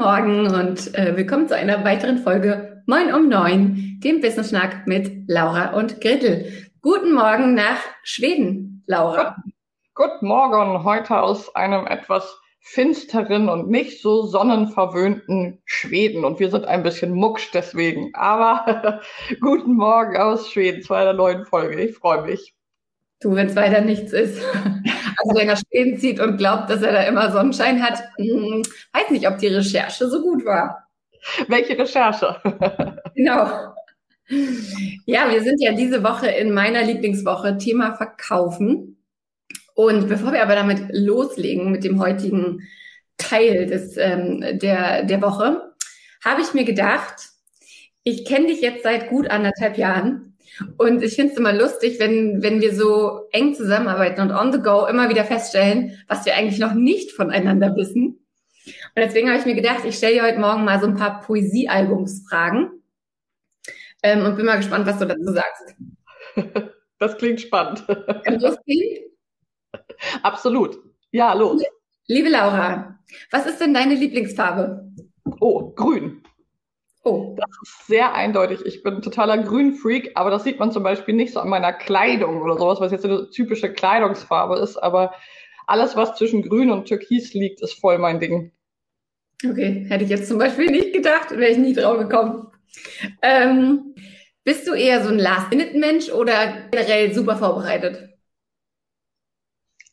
Morgen und äh, willkommen zu einer weiteren Folge Moin um 9, dem Business Schnack mit Laura und Gretel. Guten Morgen nach Schweden, Laura. Guten Morgen, heute aus einem etwas finsteren und nicht so sonnenverwöhnten Schweden. Und wir sind ein bisschen mucksch deswegen. Aber guten Morgen aus Schweden zu einer neuen Folge. Ich freue mich. Du, wenn es weiter nichts ist. Also wer nach Schweden zieht und glaubt, dass er da immer Sonnenschein hat, hm, weiß nicht, ob die Recherche so gut war. Welche Recherche? Genau. Ja, wir sind ja diese Woche in meiner Lieblingswoche Thema Verkaufen. Und bevor wir aber damit loslegen mit dem heutigen Teil des, ähm, der, der Woche, habe ich mir gedacht, ich kenne dich jetzt seit gut anderthalb Jahren und ich finde es immer lustig, wenn, wenn wir so eng zusammenarbeiten und on the go immer wieder feststellen, was wir eigentlich noch nicht voneinander wissen. Und deswegen habe ich mir gedacht, ich stelle dir heute Morgen mal so ein paar Poesiealbumsfragen ähm, und bin mal gespannt, was du dazu sagst. Das klingt spannend. Kann losgehen? Absolut. Ja, los. Liebe Laura, was ist denn deine Lieblingsfarbe? Oh, grün. Oh. Das ist sehr eindeutig. Ich bin totaler Grünfreak, aber das sieht man zum Beispiel nicht so an meiner Kleidung oder sowas, was jetzt eine typische Kleidungsfarbe ist. Aber alles, was zwischen Grün und Türkis liegt, ist voll mein Ding. Okay, hätte ich jetzt zum Beispiel nicht gedacht, wäre ich nie drauf gekommen. Ähm, bist du eher so ein Last-Minute-Mensch oder generell super vorbereitet?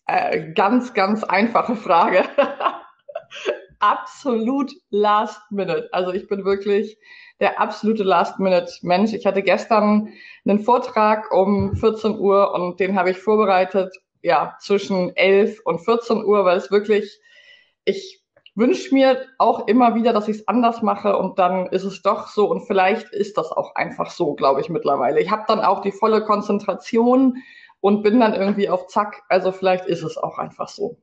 Äh, ganz, ganz einfache Frage. Absolut last minute. Also ich bin wirklich der absolute last minute Mensch. Ich hatte gestern einen Vortrag um 14 Uhr und den habe ich vorbereitet, ja, zwischen 11 und 14 Uhr, weil es wirklich, ich wünsche mir auch immer wieder, dass ich es anders mache und dann ist es doch so und vielleicht ist das auch einfach so, glaube ich mittlerweile. Ich habe dann auch die volle Konzentration und bin dann irgendwie auf Zack. Also vielleicht ist es auch einfach so.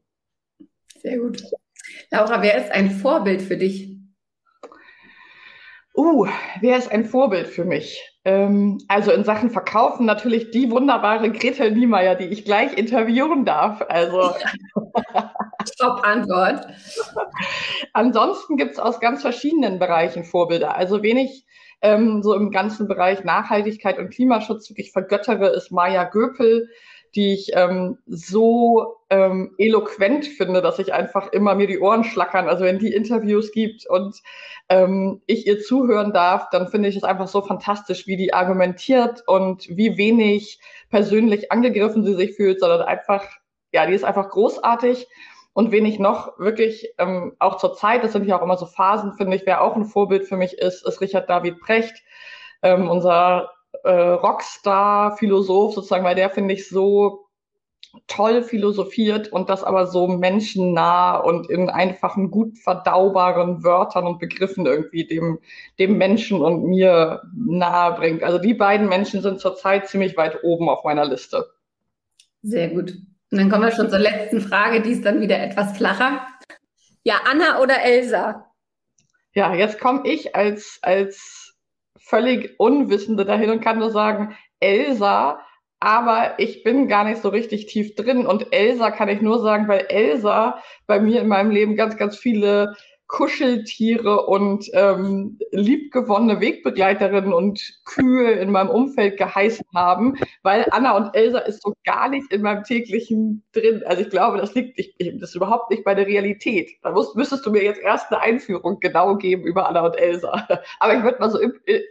Sehr gut. Laura, wer ist ein Vorbild für dich? Uh, wer ist ein Vorbild für mich? Ähm, also in Sachen Verkaufen natürlich die wunderbare Gretel Niemeyer, die ich gleich interviewen darf. Also Top-Antwort. Ansonsten gibt es aus ganz verschiedenen Bereichen Vorbilder. Also wenig ähm, so im ganzen Bereich Nachhaltigkeit und Klimaschutz wirklich vergöttere, ist Maya Göpel, die ich ähm, so ähm, eloquent finde, dass ich einfach immer mir die Ohren schlackern. Also wenn die Interviews gibt und ähm, ich ihr zuhören darf, dann finde ich es einfach so fantastisch, wie die argumentiert und wie wenig persönlich angegriffen sie sich fühlt, sondern einfach, ja, die ist einfach großartig. Und wen ich noch wirklich ähm, auch zur Zeit, das sind ja auch immer so Phasen, finde ich, wer auch ein Vorbild für mich ist, ist Richard David Precht, ähm, unser äh, Rockstar, Philosoph sozusagen, weil der finde ich so toll philosophiert und das aber so menschennah und in einfachen, gut verdaubaren Wörtern und Begriffen irgendwie dem, dem Menschen und mir nahe bringt. Also die beiden Menschen sind zurzeit ziemlich weit oben auf meiner Liste. Sehr gut. Und dann kommen wir schon zur letzten Frage, die ist dann wieder etwas flacher. Ja, Anna oder Elsa? Ja, jetzt komme ich als, als völlig Unwissende dahin und kann nur sagen, Elsa, aber ich bin gar nicht so richtig tief drin. Und Elsa kann ich nur sagen, weil Elsa bei mir in meinem Leben ganz, ganz viele Kuscheltiere und ähm, liebgewonnene Wegbegleiterinnen und Kühe in meinem Umfeld geheißen haben, weil Anna und Elsa ist so gar nicht in meinem täglichen drin. Also ich glaube, das liegt nicht, das ist überhaupt nicht bei der Realität. Da musst, müsstest du mir jetzt erst eine Einführung genau geben über Anna und Elsa. Aber ich würde mal so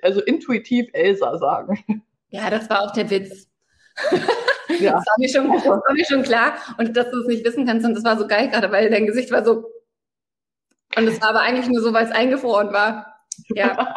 also intuitiv Elsa sagen. Ja, das war auch der Witz. Ja. Das war mir schon, das war mir schon klar. Und dass du es nicht wissen kannst, und das war so geil gerade, weil dein Gesicht war so. Und es war aber eigentlich nur so, weil es eingefroren war. Ja.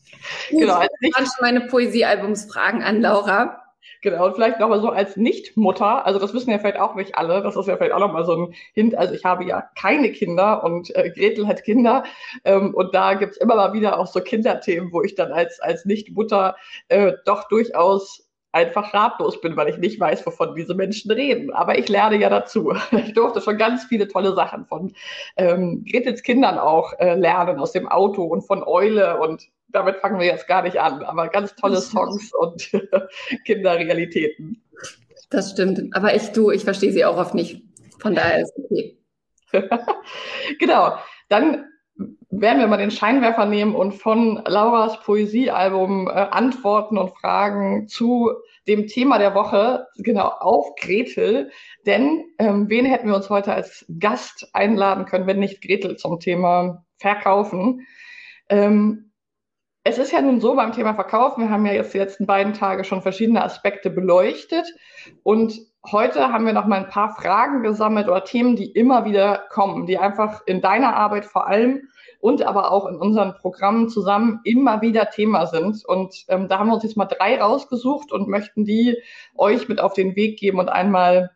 genau. Also ich schon meine Poesiealbumsfragen an Laura. Genau, und vielleicht nochmal so als Nichtmutter, also das wissen ja vielleicht auch nicht alle, das ist ja vielleicht auch nochmal so ein Hint, also ich habe ja keine Kinder und äh, Gretel hat Kinder ähm, und da gibt's immer mal wieder auch so Kinderthemen, wo ich dann als, als Nichtmutter äh, doch durchaus einfach ratlos bin, weil ich nicht weiß, wovon diese Menschen reden. Aber ich lerne ja dazu. Ich durfte schon ganz viele tolle Sachen von ähm, Gretels Kindern auch äh, lernen aus dem Auto und von Eule und damit fangen wir jetzt gar nicht an, aber ganz tolle Songs und Kinderrealitäten. Das stimmt. Aber ich du, ich verstehe sie auch oft nicht. Von daher ist es okay. genau. Dann werden wir mal den Scheinwerfer nehmen und von Lauras Poesiealbum äh, Antworten und Fragen zu dem Thema der Woche, genau, auf Gretel. Denn ähm, wen hätten wir uns heute als Gast einladen können, wenn nicht Gretel zum Thema Verkaufen? Ähm, es ist ja nun so beim Thema Verkaufen, wir haben ja jetzt die letzten beiden Tage schon verschiedene Aspekte beleuchtet und heute haben wir noch mal ein paar Fragen gesammelt oder Themen, die immer wieder kommen, die einfach in deiner Arbeit vor allem und aber auch in unseren Programmen zusammen immer wieder Thema sind. Und ähm, da haben wir uns jetzt mal drei rausgesucht und möchten die euch mit auf den Weg geben und einmal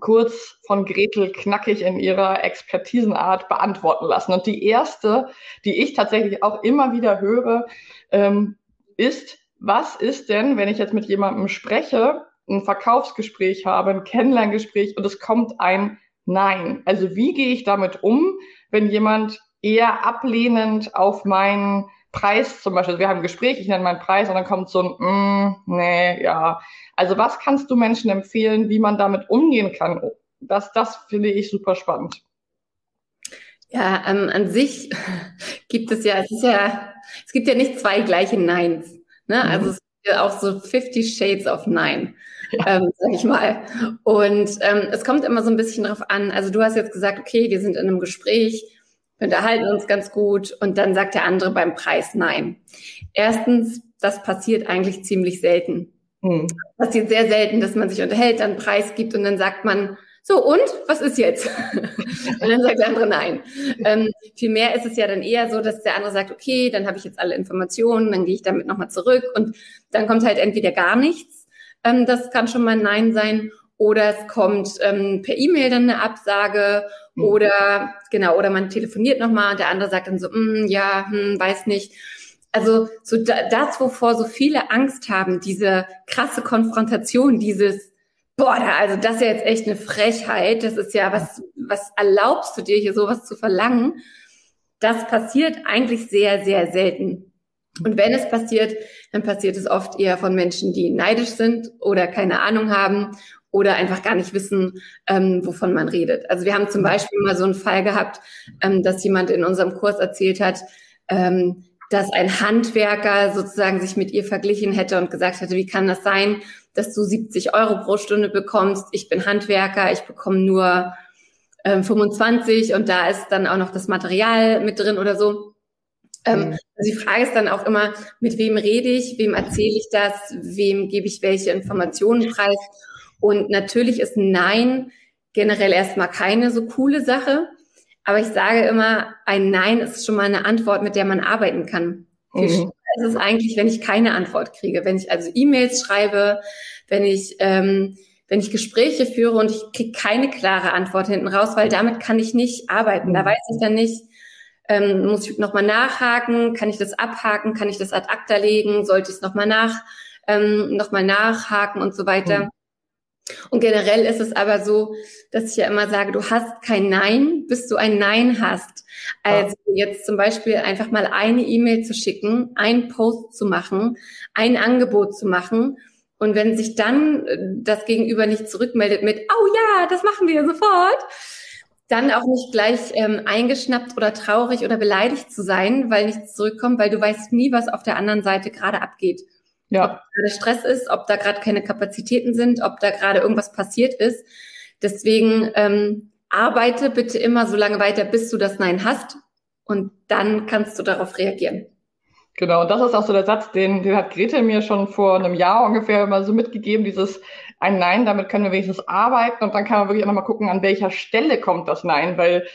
kurz von Gretel knackig in ihrer Expertisenart beantworten lassen. Und die erste, die ich tatsächlich auch immer wieder höre, ähm, ist, was ist denn, wenn ich jetzt mit jemandem spreche, ein Verkaufsgespräch habe, ein Kennenlerngespräch und es kommt ein Nein. Also wie gehe ich damit um, wenn jemand eher ablehnend auf meinen Preis zum Beispiel, wir haben ein Gespräch, ich nenne meinen Preis und dann kommt so ein, mm, nee, ja. Also was kannst du Menschen empfehlen, wie man damit umgehen kann? Das, das finde ich super spannend. Ja, ähm, an sich gibt es ja, es ist ja, es gibt ja nicht zwei gleiche Neins. Ne? Mhm. Also es gibt ja auch so 50 Shades of Nein, ja. ähm, sag ich mal. Und ähm, es kommt immer so ein bisschen drauf an. Also du hast jetzt gesagt, okay, wir sind in einem Gespräch wir unterhalten uns ganz gut und dann sagt der andere beim Preis nein. Erstens, das passiert eigentlich ziemlich selten. Hm. Passiert sehr selten, dass man sich unterhält, dann Preis gibt und dann sagt man, so und was ist jetzt? und dann sagt der andere nein. Ähm, vielmehr ist es ja dann eher so, dass der andere sagt, okay, dann habe ich jetzt alle Informationen, dann gehe ich damit nochmal zurück und dann kommt halt entweder gar nichts, ähm, das kann schon mal Nein sein, oder es kommt ähm, per E-Mail dann eine Absage mhm. oder genau, oder man telefoniert nochmal und der andere sagt dann so, mm, ja, hm, weiß nicht. Also so da, das, wovor so viele Angst haben, diese krasse Konfrontation, dieses Boah, also das ist ja jetzt echt eine Frechheit. Das ist ja, was, was erlaubst du dir hier sowas zu verlangen? Das passiert eigentlich sehr, sehr selten. Und wenn es passiert, dann passiert es oft eher von Menschen, die neidisch sind oder keine Ahnung haben oder einfach gar nicht wissen, ähm, wovon man redet. Also wir haben zum Beispiel mal so einen Fall gehabt, ähm, dass jemand in unserem Kurs erzählt hat, ähm, dass ein Handwerker sozusagen sich mit ihr verglichen hätte und gesagt hätte, wie kann das sein, dass du 70 Euro pro Stunde bekommst? Ich bin Handwerker, ich bekomme nur ähm, 25 und da ist dann auch noch das Material mit drin oder so. Ähm, mhm. also die Frage ist dann auch immer, mit wem rede ich, wem erzähle ich das, wem gebe ich welche Informationen preis und natürlich ist Nein generell erstmal keine so coole Sache. Aber ich sage immer, ein Nein ist schon mal eine Antwort, mit der man arbeiten kann. Mhm. ist es eigentlich, wenn ich keine Antwort kriege. Wenn ich also E-Mails schreibe, wenn ich, ähm, wenn ich Gespräche führe und ich kriege keine klare Antwort hinten raus, weil damit kann ich nicht arbeiten. Da mhm. weiß ich dann nicht, ähm, muss ich nochmal nachhaken, kann ich das abhaken, kann ich das ad acta legen, sollte ich es nochmal nach, ähm, noch nachhaken und so weiter. Mhm. Und generell ist es aber so, dass ich ja immer sage, du hast kein Nein, bis du ein Nein hast. Also jetzt zum Beispiel einfach mal eine E-Mail zu schicken, einen Post zu machen, ein Angebot zu machen. Und wenn sich dann äh, das Gegenüber nicht zurückmeldet mit, oh ja, das machen wir sofort, dann auch nicht gleich ähm, eingeschnappt oder traurig oder beleidigt zu sein, weil nichts zurückkommt, weil du weißt nie, was auf der anderen Seite gerade abgeht. Ja. Ob gerade Stress ist, ob da gerade keine Kapazitäten sind, ob da gerade irgendwas passiert ist. Deswegen ähm, arbeite bitte immer so lange weiter, bis du das Nein hast und dann kannst du darauf reagieren. Genau, und das ist auch so der Satz, den, den hat Gretel mir schon vor einem Jahr ungefähr mal so mitgegeben, dieses ein Nein, damit können wir wenigstens arbeiten und dann kann man wirklich auch nochmal gucken, an welcher Stelle kommt das Nein, weil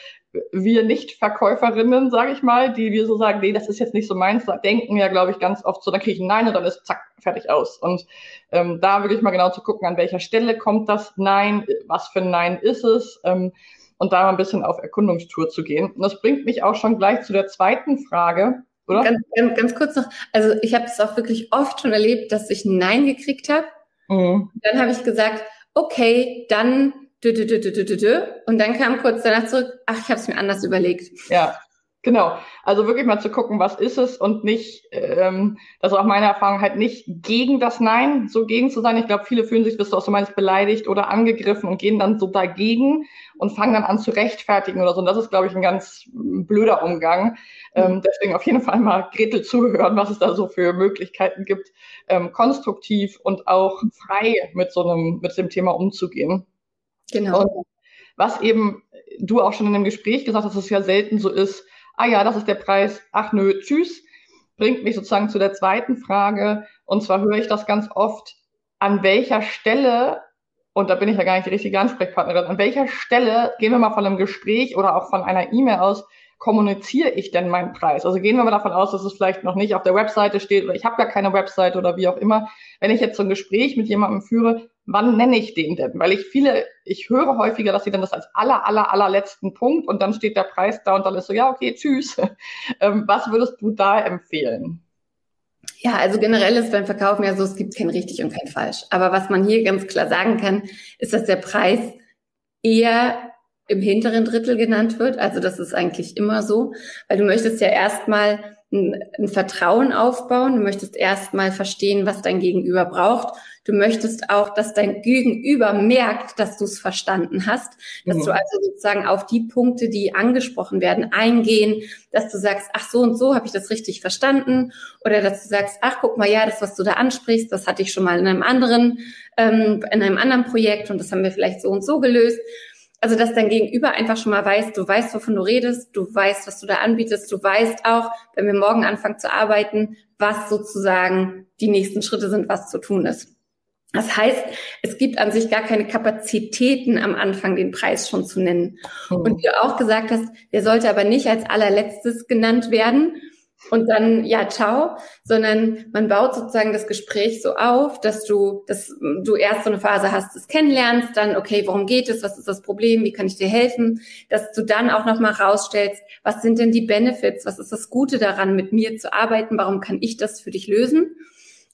wir Nicht-Verkäuferinnen, sage ich mal, die wir so sagen, nee, das ist jetzt nicht so meins, denken ja, glaube ich, ganz oft so, dann kriege ich ein Nein und dann ist zack, fertig aus. Und ähm, da wirklich mal genau zu gucken, an welcher Stelle kommt das Nein, was für ein Nein ist es ähm, und da mal ein bisschen auf Erkundungstour zu gehen. Und das bringt mich auch schon gleich zu der zweiten Frage, oder? Ganz, ganz, ganz kurz noch, also ich habe es auch wirklich oft schon erlebt, dass ich ein Nein gekriegt habe Mhm. Dann habe ich gesagt, okay, dann dü, dü, dü, dü, dü, dü. und dann kam kurz danach zurück, ach, ich habe es mir anders überlegt. Ja, Genau, also wirklich mal zu gucken, was ist es und nicht, ähm, das ist auch meine Erfahrung, halt nicht gegen das Nein so gegen zu sein. Ich glaube, viele fühlen sich, bist du auch so meinst, beleidigt oder angegriffen und gehen dann so dagegen und fangen dann an zu rechtfertigen oder so. Und das ist, glaube ich, ein ganz blöder Umgang. Ähm, mhm. deswegen auf jeden Fall mal Gretel zuhören, was es da so für Möglichkeiten gibt, ähm, konstruktiv und auch frei mit so einem, mit dem Thema umzugehen. Genau. Und was eben du auch schon in dem Gespräch gesagt hast, dass es ja selten so ist, ah ja, das ist der Preis, ach nö, tschüss, bringt mich sozusagen zu der zweiten Frage. Und zwar höre ich das ganz oft, an welcher Stelle, und da bin ich ja gar nicht die richtige Ansprechpartnerin, an welcher Stelle, gehen wir mal von einem Gespräch oder auch von einer E-Mail aus, kommuniziere ich denn meinen Preis? Also gehen wir mal davon aus, dass es vielleicht noch nicht auf der Webseite steht oder ich habe gar keine Webseite oder wie auch immer. Wenn ich jetzt so ein Gespräch mit jemandem führe, wann nenne ich den denn? Weil ich viele, ich höre häufiger, dass sie dann das als aller, aller, allerletzten Punkt und dann steht der Preis da und dann ist so, ja, okay, tschüss. Ähm, was würdest du da empfehlen? Ja, also generell ist beim Verkaufen ja so, es gibt kein richtig und kein falsch. Aber was man hier ganz klar sagen kann, ist, dass der Preis eher im hinteren Drittel genannt wird. Also das ist eigentlich immer so, weil du möchtest ja erstmal ein, ein Vertrauen aufbauen, du möchtest erstmal verstehen, was dein Gegenüber braucht. Du möchtest auch, dass dein Gegenüber merkt, dass du es verstanden hast, dass mhm. du also sozusagen auf die Punkte, die angesprochen werden, eingehen, dass du sagst, ach so und so habe ich das richtig verstanden, oder dass du sagst, ach guck mal, ja, das, was du da ansprichst, das hatte ich schon mal in einem anderen, ähm, in einem anderen Projekt und das haben wir vielleicht so und so gelöst. Also, dass dein Gegenüber einfach schon mal weiß, du weißt, wovon du redest, du weißt, was du da anbietest, du weißt auch, wenn wir morgen anfangen zu arbeiten, was sozusagen die nächsten Schritte sind, was zu tun ist. Das heißt, es gibt an sich gar keine Kapazitäten am Anfang, den Preis schon zu nennen. Mhm. Und wie du auch gesagt hast, der sollte aber nicht als allerletztes genannt werden, und dann, ja, ciao, sondern man baut sozusagen das Gespräch so auf, dass du, dass du erst so eine Phase hast des Kennenlernens, dann, okay, worum geht es, was ist das Problem, wie kann ich dir helfen, dass du dann auch nochmal rausstellst, was sind denn die Benefits, was ist das Gute daran, mit mir zu arbeiten, warum kann ich das für dich lösen?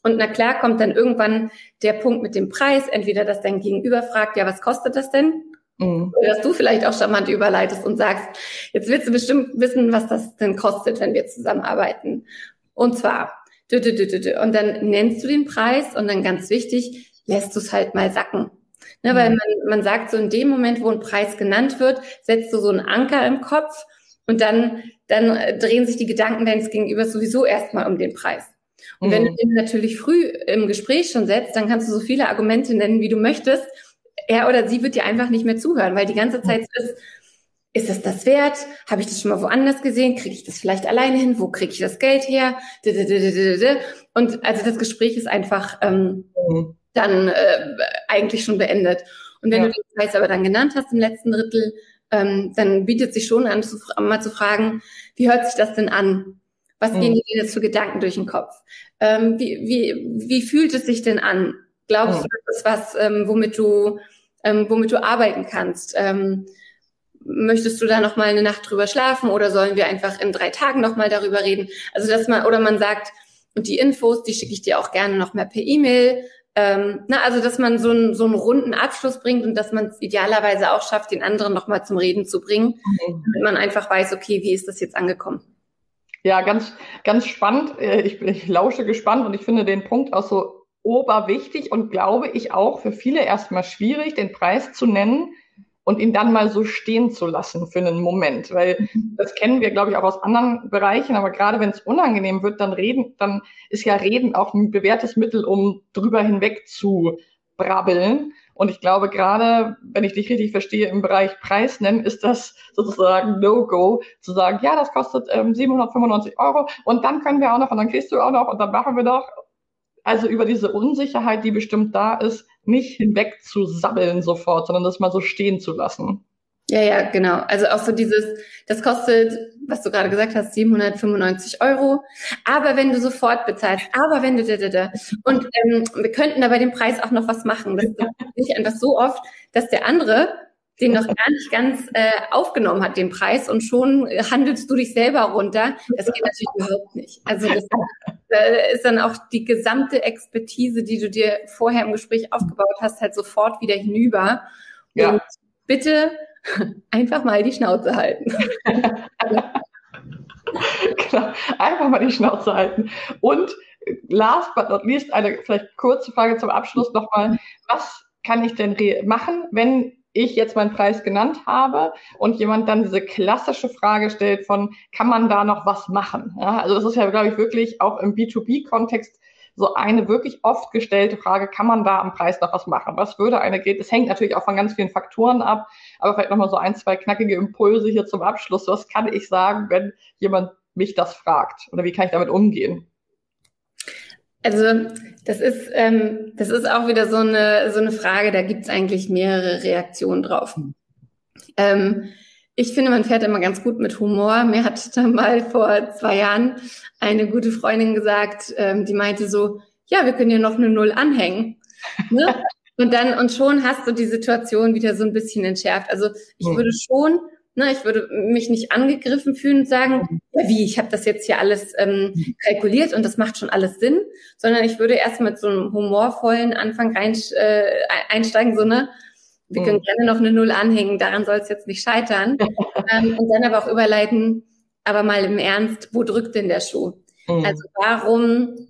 Und na klar kommt dann irgendwann der Punkt mit dem Preis, entweder dass dein Gegenüber fragt, ja, was kostet das denn? Mhm. Dass du vielleicht auch charmant überleitest und sagst, jetzt willst du bestimmt wissen, was das denn kostet, wenn wir zusammenarbeiten. Und zwar, und dann nennst du den Preis und dann ganz wichtig, lässt du es halt mal sacken. Ne, weil mhm. man, man sagt so in dem Moment, wo ein Preis genannt wird, setzt du so einen Anker im Kopf und dann, dann drehen sich die Gedanken deines Gegenübers sowieso erstmal um den Preis. Und mhm. wenn du mhm. den natürlich früh im Gespräch schon setzt, dann kannst du so viele Argumente nennen, wie du möchtest er oder sie wird dir einfach nicht mehr zuhören, weil die ganze Zeit ist, ist es das wert? Habe ich das schon mal woanders gesehen? Kriege ich das vielleicht alleine hin? Wo kriege ich das Geld her? Und also das Gespräch ist einfach ähm, mhm. dann äh, eigentlich schon beendet. Und wenn ja. du den Preis aber dann genannt hast im letzten Drittel, ähm, dann bietet sich schon an, zu, mal zu fragen, wie hört sich das denn an? Was mhm. gehen dir jetzt für Gedanken durch den Kopf? Ähm, wie, wie, wie fühlt es sich denn an? Glaubst mhm. du, das ist was, ähm, womit du ähm, womit du arbeiten kannst. Ähm, möchtest du da noch mal eine Nacht drüber schlafen oder sollen wir einfach in drei Tagen noch mal darüber reden? Also dass man oder man sagt und die Infos, die schicke ich dir auch gerne noch mehr per E-Mail. Ähm, na, also dass man so einen, so einen runden Abschluss bringt und dass man es idealerweise auch schafft, den anderen noch mal zum Reden zu bringen, mhm. damit man einfach weiß, okay, wie ist das jetzt angekommen? Ja, ganz, ganz spannend. Äh, ich, ich lausche gespannt und ich finde den Punkt auch so oberwichtig und glaube ich auch für viele erstmal schwierig, den Preis zu nennen, und ihn dann mal so stehen zu lassen für einen Moment. Weil mhm. das kennen wir, glaube ich, auch aus anderen Bereichen, aber gerade wenn es unangenehm wird, dann reden, dann ist ja Reden auch ein bewährtes Mittel, um drüber hinweg zu brabbeln. Und ich glaube, gerade, wenn ich dich richtig verstehe, im Bereich Preis nennen, ist das sozusagen No-Go, zu sagen, ja, das kostet ähm, 795 Euro und dann können wir auch noch und dann kriegst du auch noch und dann machen wir doch. Also über diese Unsicherheit, die bestimmt da ist, nicht hinweg zu sabbeln sofort, sondern das mal so stehen zu lassen. Ja, ja, genau. Also auch so dieses, das kostet, was du gerade gesagt hast, 795 Euro. Aber wenn du sofort bezahlst, aber wenn du da, da, da. Und ähm, wir könnten da bei dem Preis auch noch was machen. Das ist nicht einfach so oft, dass der andere den noch gar nicht ganz äh, aufgenommen hat, den Preis, und schon handelst du dich selber runter. Das geht natürlich überhaupt nicht. Also das äh, ist dann auch die gesamte Expertise, die du dir vorher im Gespräch aufgebaut hast, halt sofort wieder hinüber. Ja. Und bitte einfach mal die Schnauze halten. genau. Einfach mal die Schnauze halten. Und last but not least, eine vielleicht kurze Frage zum Abschluss nochmal. Was kann ich denn machen, wenn ich jetzt meinen Preis genannt habe und jemand dann diese klassische Frage stellt von, kann man da noch was machen? Ja, also das ist ja, glaube ich, wirklich auch im B2B-Kontext so eine wirklich oft gestellte Frage, kann man da am Preis noch was machen? Was würde eine geht? Es hängt natürlich auch von ganz vielen Faktoren ab, aber vielleicht nochmal so ein, zwei knackige Impulse hier zum Abschluss. Was kann ich sagen, wenn jemand mich das fragt? Oder wie kann ich damit umgehen? Also das ist, ähm, das ist auch wieder so eine, so eine Frage, da gibt es eigentlich mehrere Reaktionen drauf. Ähm, ich finde, man fährt immer ganz gut mit Humor. Mir hat da mal vor zwei Jahren eine gute Freundin gesagt, ähm, die meinte so, ja, wir können ja noch eine Null anhängen. Ne? und dann, und schon hast du die Situation wieder so ein bisschen entschärft. Also ich mhm. würde schon, ne, ich würde mich nicht angegriffen fühlen und sagen, ja wie, ich habe das jetzt hier alles ähm, kalkuliert und das macht schon alles Sinn, sondern ich würde erst mit so einem humorvollen Anfang rein, äh, einsteigen, so ne, wir können mhm. gerne noch eine Null anhängen, daran soll es jetzt nicht scheitern. ähm, und dann aber auch überleiten, aber mal im Ernst, wo drückt denn der Schuh? Mhm. Also warum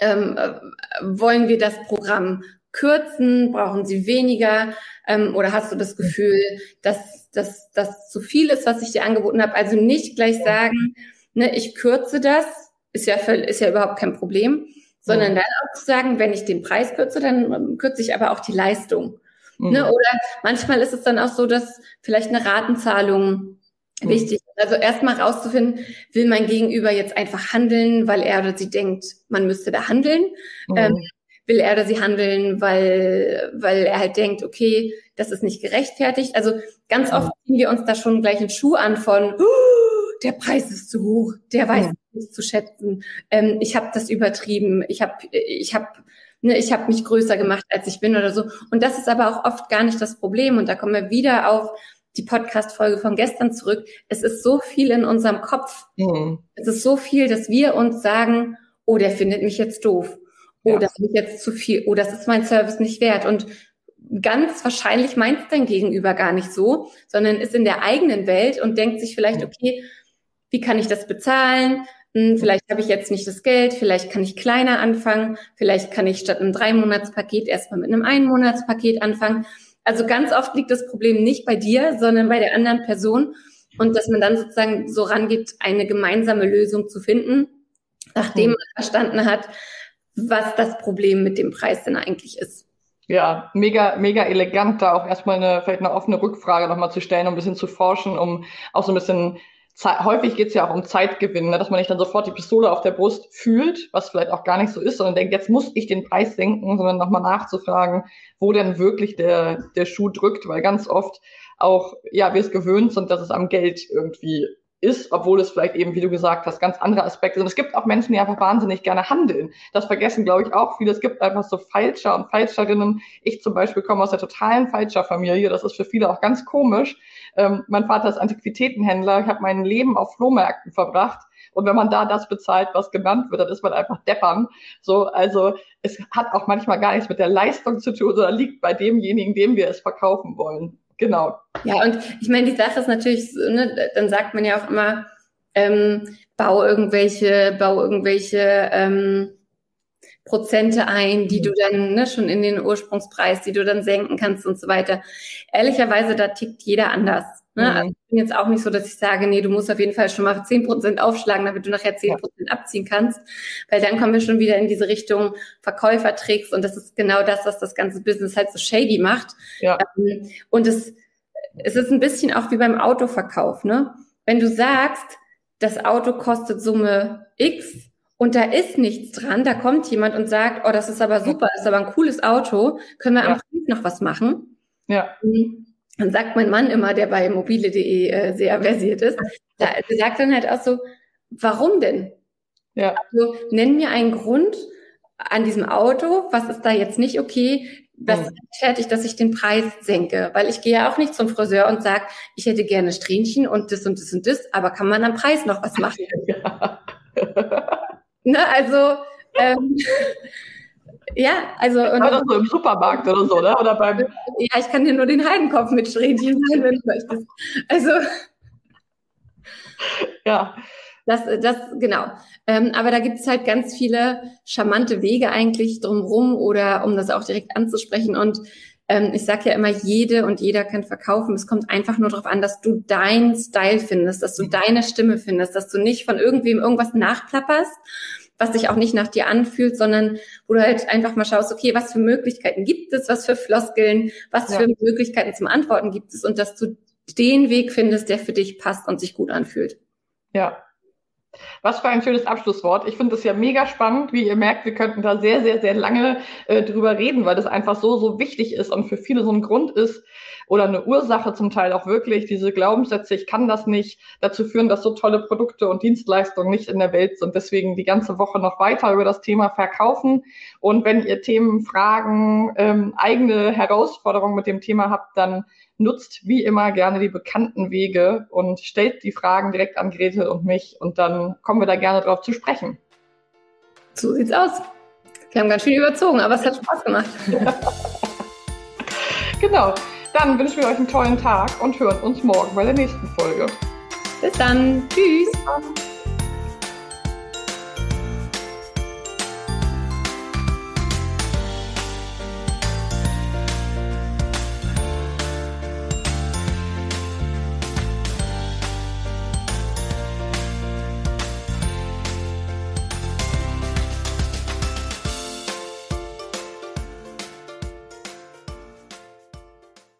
ähm, äh, wollen wir das Programm kürzen? Brauchen Sie weniger? Ähm, oder hast du das Gefühl, dass das zu viel ist, was ich dir angeboten habe? Also nicht gleich sagen, ne, ich kürze das, ist ja, ist ja überhaupt kein Problem, sondern dann auch zu sagen, wenn ich den Preis kürze, dann ähm, kürze ich aber auch die Leistung. Ne? Mhm. Ne? Oder manchmal ist es dann auch so, dass vielleicht eine Ratenzahlung mhm. wichtig ist. Also erstmal rauszufinden, will mein Gegenüber jetzt einfach handeln, weil er oder sie denkt, man müsste da handeln. Mhm. Ähm, will er oder sie handeln, weil, weil er halt denkt, okay, das ist nicht gerechtfertigt. Also ganz oft ziehen wir uns da schon gleich einen Schuh an von, uh, der Preis ist zu hoch, der weiß ja. nicht zu schätzen, ähm, ich habe das übertrieben, ich habe ich hab ne, ich habe mich größer gemacht, als ich bin oder so. Und das ist aber auch oft gar nicht das Problem. Und da kommen wir wieder auf die Podcast-Folge von gestern zurück. Es ist so viel in unserem Kopf. Mhm. Es ist so viel, dass wir uns sagen, oh, der findet mich jetzt doof. Oh, ja. das ist jetzt zu viel. Oh, das ist mein Service nicht wert. Und ganz wahrscheinlich meint es dein Gegenüber gar nicht so, sondern ist in der eigenen Welt und denkt sich vielleicht, okay, wie kann ich das bezahlen? Vielleicht habe ich jetzt nicht das Geld, vielleicht kann ich kleiner anfangen, vielleicht kann ich statt einem Drei-Monats-Paket erstmal mit einem Ein-Monats-Paket anfangen. Also ganz oft liegt das Problem nicht bei dir, sondern bei der anderen Person. Und dass man dann sozusagen so rangeht, eine gemeinsame Lösung zu finden, nachdem man verstanden hat, was das Problem mit dem Preis denn eigentlich ist. Ja, mega, mega elegant, da auch erstmal eine, vielleicht eine offene Rückfrage nochmal zu stellen, um ein bisschen zu forschen, um auch so ein bisschen häufig geht es ja auch um Zeitgewinn, ne? dass man nicht dann sofort die Pistole auf der Brust fühlt, was vielleicht auch gar nicht so ist, sondern denkt, jetzt muss ich den Preis senken, sondern nochmal nachzufragen, wo denn wirklich der, der Schuh drückt, weil ganz oft auch, ja, wir es gewöhnt sind, dass es am Geld irgendwie ist, obwohl es vielleicht eben, wie du gesagt hast, ganz andere Aspekte sind. Es gibt auch Menschen, die einfach wahnsinnig gerne handeln. Das vergessen, glaube ich, auch viele. Es gibt einfach so Falscher und Falscherinnen. Ich zum Beispiel komme aus der totalen Falscher-Familie. Das ist für viele auch ganz komisch. Ähm, mein Vater ist Antiquitätenhändler. Ich habe mein Leben auf Flohmärkten verbracht. Und wenn man da das bezahlt, was genannt wird, dann ist man einfach deppern. So, also es hat auch manchmal gar nichts mit der Leistung zu tun, sondern liegt bei demjenigen, dem wir es verkaufen wollen. Genau. Ja, und ich meine, die Sache ist natürlich, ne, dann sagt man ja auch immer, ähm, bau irgendwelche, bau irgendwelche, ähm, Prozente ein, die du dann ne, schon in den Ursprungspreis, die du dann senken kannst und so weiter. Ehrlicherweise, da tickt jeder anders. Ne? Mhm. Also ich bin jetzt auch nicht so, dass ich sage, nee, du musst auf jeden Fall schon mal zehn Prozent aufschlagen, damit du nachher zehn Prozent abziehen kannst, weil dann kommen wir schon wieder in diese Richtung Verkäufertricks und das ist genau das, was das ganze Business halt so shady macht. Ja. Ähm, und es, es ist ein bisschen auch wie beim Autoverkauf. Ne? Wenn du sagst, das Auto kostet Summe X und da ist nichts dran. Da kommt jemand und sagt, oh, das ist aber super, das ist aber ein cooles Auto, können wir ja. am Preis noch was machen? Ja. Dann sagt mein Mann immer, der bei mobile.de äh, sehr versiert ist, da, der sagt dann halt auch so, warum denn? Ja. Also nenn mir einen Grund an diesem Auto, was ist da jetzt nicht okay, was mhm. fertig, dass ich den Preis senke. Weil ich gehe ja auch nicht zum Friseur und sage, ich hätte gerne Strähnchen und das und das und das, aber kann man am Preis noch was machen? Ja. Ne, also ähm, ja, also und oder so im Supermarkt oder so, ne? Oder beim ja, ich kann dir nur den Heidenkopf mit Strähnchen sein, wenn du möchtest. Also ja. Das, das, genau. Ähm, aber da gibt es halt ganz viele charmante Wege eigentlich drumrum oder um das auch direkt anzusprechen. Und ähm, ich sage ja immer, jede und jeder kann verkaufen. Es kommt einfach nur darauf an, dass du deinen Style findest, dass du deine Stimme findest, dass du nicht von irgendwem irgendwas nachplapperst was sich auch nicht nach dir anfühlt, sondern wo du halt einfach mal schaust, okay, was für Möglichkeiten gibt es, was für Floskeln, was ja. für Möglichkeiten zum Antworten gibt es und dass du den Weg findest, der für dich passt und sich gut anfühlt. Ja, was für ein schönes Abschlusswort. Ich finde es ja mega spannend. Wie ihr merkt, wir könnten da sehr, sehr, sehr lange äh, drüber reden, weil das einfach so, so wichtig ist und für viele so ein Grund ist oder eine Ursache zum Teil auch wirklich, diese Glaubenssätze, ich kann das nicht, dazu führen, dass so tolle Produkte und Dienstleistungen nicht in der Welt sind. Deswegen die ganze Woche noch weiter über das Thema verkaufen. Und wenn ihr Themen, Fragen, ähm, eigene Herausforderungen mit dem Thema habt, dann nutzt wie immer gerne die bekannten Wege und stellt die Fragen direkt an Gretel und mich und dann kommen wir da gerne drauf zu sprechen. So sieht's aus. Wir haben ganz schön überzogen, aber es hat Spaß gemacht. genau. Dann wünschen wir euch einen tollen Tag und hören uns morgen bei der nächsten Folge. Bis dann. Tschüss. Bis dann.